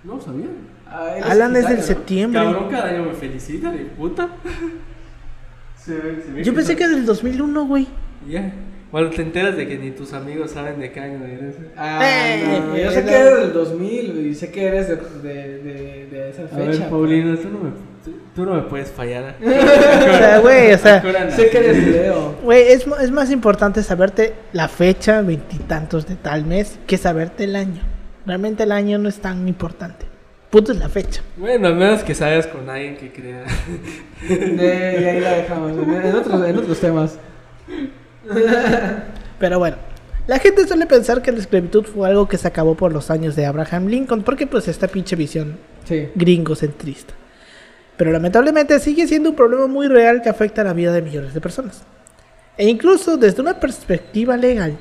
No sabía. Ah, Alan es del ¿no? septiembre. Cabrón, cada año me felicita, de puta. Se ve- se ve Yo pensé que del 2001, güey. Ya. Cuando te enteras de que ni tus amigos saben de qué año eres. Ah, Eh, no, yo eh, sé no. que eres del 2000 y sé que eres de, de, de, de esa A fecha. ver, Paulino, tú no me, tú, tú no me puedes fallar. <laughs> O sea, güey, o sea, Sé que eres Leo. güey, es, mo- es más importante saberte la fecha, veintitantos de tal mes, que saberte el año. Realmente el año no es tan importante. Punto es la fecha. Bueno, al menos que salgas con alguien que crea. De, y ahí la dejamos. En, otros, en otros temas. Pero bueno, la gente suele pensar que la esclavitud fue algo que se acabó por los años de Abraham Lincoln, porque pues esta pinche visión Sí. gringocentrista. Pero lamentablemente sigue siendo un problema muy real que afecta la vida de millones de personas. E incluso desde una perspectiva legal,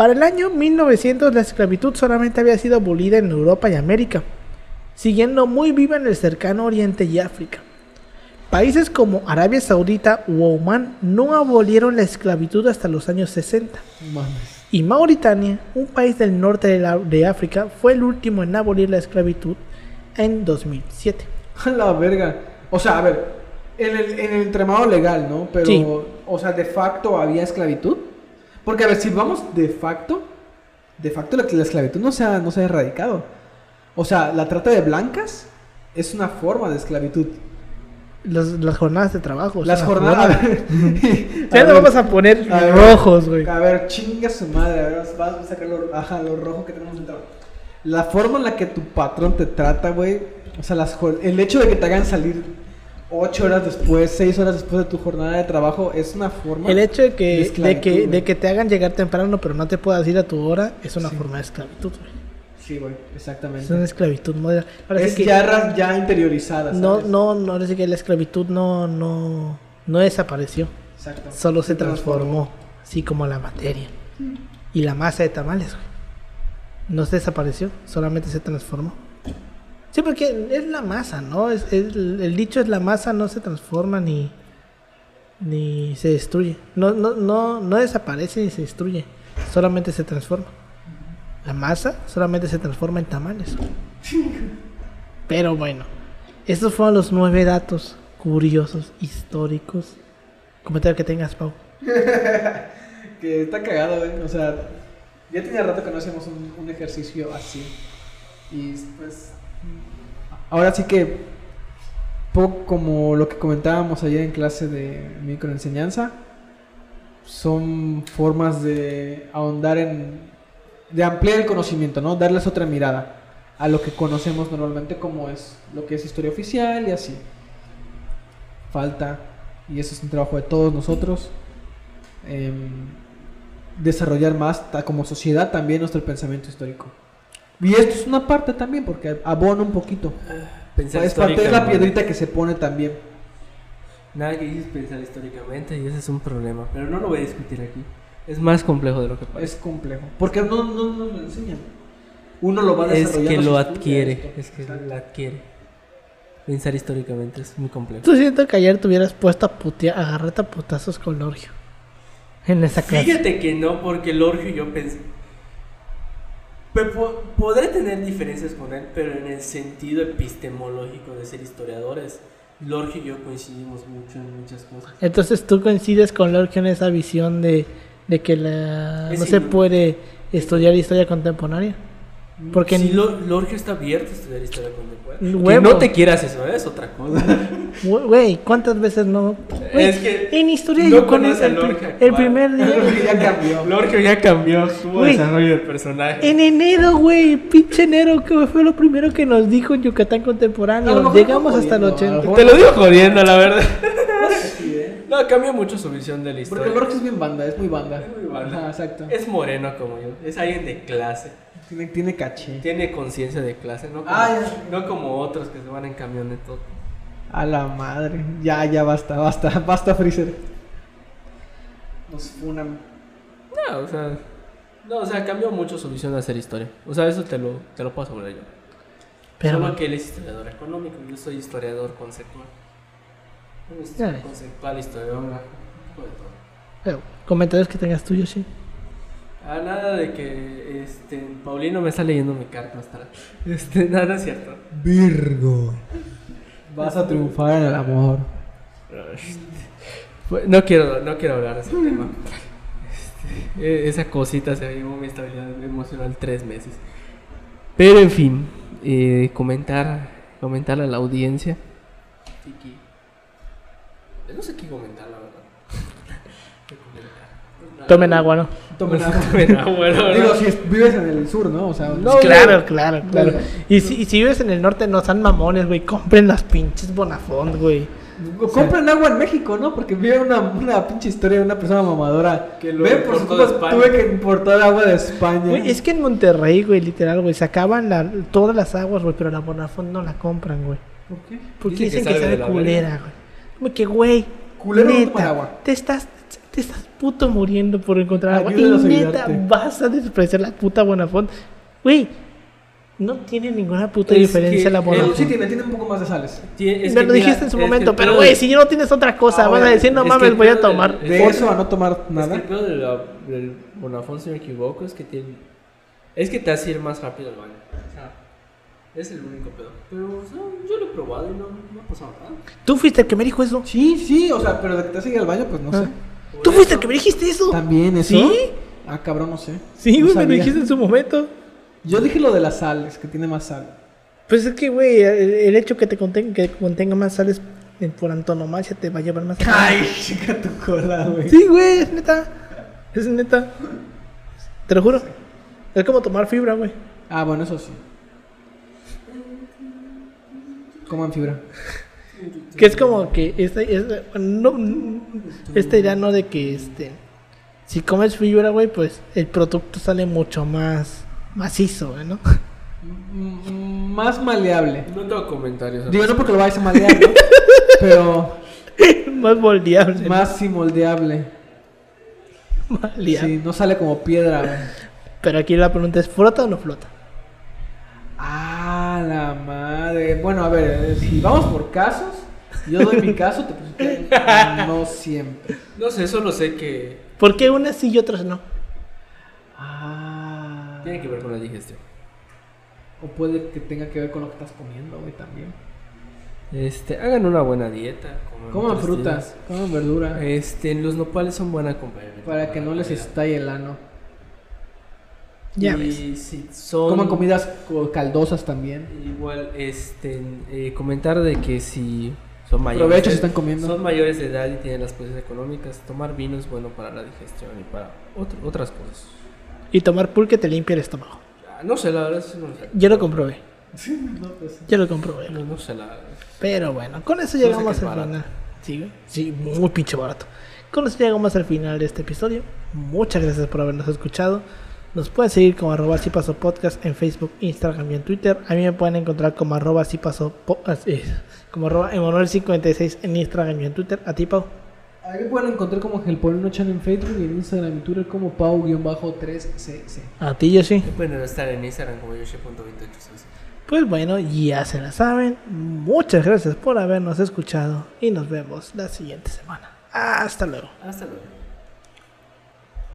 para el año 1900 la esclavitud solamente había sido abolida en Europa y América, siguiendo muy viva en el cercano Oriente y África. Países como Arabia Saudita u Oman no abolieron la esclavitud hasta los años 60. Mames. Y Mauritania, un país del norte de, la- de África, fue el último en abolir la esclavitud en 2007. A la verga. O sea, a ver, en el, en el entramado legal, ¿no? Pero, Sí. o sea, de facto había esclavitud. Porque, a ver, si vamos de facto, de facto la, la esclavitud no se, ha, no se ha erradicado. O sea, la trata de blancas es una forma de esclavitud. Los- las jornadas de trabajo. Las jornadas. <laughs> Ya <laughs> nos vamos a poner a rojos, güey. A ver, chinga su madre. A ver, vamos a sacar lo, ajá, lo rojo que tenemos dentro. La forma en la que tu patrón te trata, güey. O sea, las, el hecho de que te hagan salir 8 horas después, 6 horas después de tu jornada de trabajo es una forma. El hecho de de que, de, esclavitud, que, de que te hagan llegar temprano pero no te puedas ir a tu hora es una Sí. forma de esclavitud, güey. Sí, güey, exactamente. Es una esclavitud moderna. Ahora sí es que ya, ya interiorizada. no, ¿sabes? no, no, ahora sí que la esclavitud no, no, no desapareció. Exacto. Solo se transformó, así como la materia. Y la masa de tamales, güey. No se desapareció, solamente se transformó. Sí, porque es la masa, ¿no? Es, el dicho es la masa no se transforma ni, ni se destruye. No, no, no, no desaparece ni se destruye, solamente se transforma. La masa solamente se transforma en tamales. Pero bueno, estos fueron los nueve datos curiosos, históricos. Comentario que tengas, Pau. <laughs> Que está cagado, güey. O sea, ya tenía rato que no hacíamos un, un ejercicio así. Y pues. Ahora sí que. Poco como lo que comentábamos ayer en clase de microenseñanza. Son formas de ahondar en. de ampliar el conocimiento, ¿no? Darles otra mirada a lo que conocemos normalmente como es lo que es historia oficial y así. Falta, y eso es un trabajo de todos nosotros, em, desarrollar más como sociedad también nuestro pensamiento histórico. Y esto es una parte también, porque abona un poquito. Pensar Es parte de la piedrita que se pone también. Nada que dices pensar históricamente y ese es un problema. Pero no lo voy a discutir aquí. Es más complejo de lo que Es parece. complejo. Porque no, no, no nos lo enseñan. Uno lo va Es desarrollando. que si lo adquiere. Es que lo adquiere. Pensar históricamente es muy complejo. Tú siento que ayer te hubieras puesto agarrarte a putazos con Lorgio. En esa clase. Fíjate que no, porque Lorgio y yo pensé. Po- podré tener diferencias con él, pero en el sentido epistemológico de ser historiadores, Lorgio y yo coincidimos mucho en muchas cosas. Entonces tú coincides con Lorgio en esa visión de, de que la, Es no se puede estudiar historia contemporánea. Porque si Lo- está abierto a estudiar historia contemporánea. Que no te quieras eso, es otra cosa. Güey, ¿cuántas veces no? Güey, Es que en historia no yo con el, <laughs> el, Lorca, primer día. ya cambió. Lorgio ya cambió su desarrollo del personaje. En enero, güey, pinche enero, que fue lo primero que nos dijo en Yucatán contemporáneo. Llegamos no hasta el jodiendo, a lo 80. mejor- Te lo digo jodiendo, la verdad. Sí, ¿eh? No, cambia mucho su visión de la historia. Porque Lorca es bien banda, es muy banda. Es muy banda. Ajá, exacto. Es moreno como yo, es alguien de clase. Tiene, tiene caché. Tiene conciencia de clase, no como, no como otros que se van en camioneta. A la madre. Ya, ya basta, basta, <laughs> basta, Freezer. Nos funan. No, o sea, no, o sea, cambió mucho su visión de hacer historia. O sea, eso te lo, te lo puedo asegurar yo. Pero Solo que él es historiador económico, yo soy historiador conceptual. Conceptual, historiador, un poco de todo. pero, comentarios que tengas tuyos, sí. Ah, nada de que este Paulino me está leyendo mi carta hasta la- <laughs> Este, nada, no es cierto. Virgo. Vas a triunfar en el amor. No quiero, no quiero hablar de ese tema. Este, e- esa cosita se llevó mi estabilidad emocional tres meses. Pero en fin, eh, comentar, comentar a la audiencia. Tiki. No sé qué comentar, la verdad. <laughs> ¿Qué comentar? Tomen agua, ¿no? Tomen agua. Tomen agua. Digo, si es- vives en el sur, ¿no? O sea, No, claro, claro, claro. Y si, y si vives en el norte, no sean mamones, güey. Compren las pinches Bonafont, güey. Compren agua en México, ¿no? Porque vi una, una pinche historia de una persona mamadora. Que lo Ve, por su culpa España. tuve que importar agua de España. Güey, es que en Monterrey, güey, literal, güey, se acaban la- todas las aguas, güey, pero la Bonafont no la compran, güey. ¿Por qué? Porque Dice que dicen que sabe culera, güey. Que, güey, tomar neta, agua. te estás, te estás puto muriendo por encontrar agua. Y neta, vas a despreciar la puta Bonafont. Güey, No tiene ninguna puta Es diferencia que la monotonía. sí tiene, tiene un poco más de sales. Tie- es Me que lo mira, dijiste en su momento, el pero güey, de- si no tienes otra cosa, Ah, vas a decir, no mames, voy a tomar. De que- eso a no tomar Es que nada. el pedo de la- del Bonafón, si no me equivoco, es que tiene. Es que te hace ir más rápido al baño. O sea, es el único pedo. Pero o sea, yo lo he probado y no, no ha pasado nada. Tú fuiste el que me dijo eso. Sí, sí, o sea, pero de que te hace ir al baño, pues no Ah. sé. Tú fuiste el que me dijiste eso. También eso. ¿Sí? Ah, cabrón, no sé. Sí, No güey, me lo dijiste en su momento. Yo dije lo de las sales, que tiene más sal. Pues es que, güey, el, el hecho que te contenga, que contenga más sales por antonomasia te va a llevar más. Ay, <laughs> chica tu cola, güey. Sí, güey, es neta. Es neta. Te lo juro. Es como tomar fibra, güey. Ah, bueno, eso sí. Coman fibra. Que es como que esta, es, no, esta idea no de que este si comes fibra, güey, pues el producto sale mucho más macizo, ¿no? Mm, Más maleable. No tengo comentarios. Digo, no porque lo vayas a malear, ¿no? <laughs> Pero más moldeable. más sí moldeable. maleable. Sí, no sale como piedra, güey. Pero aquí la pregunta es, ¿flota o no flota? La madre. Bueno, a ver, eh, si vamos por casos, yo doy mi caso, te pusiste <laughs> no siempre. No sé, solo sé que ¿Por qué unas sí y otras no? Ah. tiene que ver con la digestión. O puede que tenga que ver con lo que estás comiendo, güey, también. Este, hagan una buena dieta. coman frutas, coman verdura. Este, los nopales son buena compañía. para que no les estalle el ano. Ya y ves. si son Coman comidas co- caldosas también. Igual, este, eh, comentar de que si son mayores, Provecho si de- están comiendo. son mayores de edad y tienen las posibilidades económicas, tomar vino es bueno para la digestión y para otro- otras cosas. Y tomar pulque te limpia el estómago. Ah, No sé, la verdad, sí, no sé. Yo lo comprobé. No, pues, Yo lo comprobé. No, no sé, la verdad. Pero bueno, con eso No sé llegamos qué es al barato. final. Sí. Sí, muy pinche barato. Con eso llegamos al final de este episodio. Muchas gracias por habernos escuchado. Nos pueden seguir como arroba si paso podcast en Facebook, Instagram y en Twitter. A mí me pueden encontrar como arroba si paso eh, como arroba Emanuel56 en Instagram y en Twitter. A ti, Pau. Ahí me pueden encontrar como el Polino Chan en Facebook y en Instagram y Twitter como Pau-3cc. A ti, yo sí. Me pueden estar en Instagram como yoshi.2866. Pues bueno, ya se la saben. Muchas gracias por habernos escuchado y nos vemos la siguiente semana. Hasta luego. Hasta luego.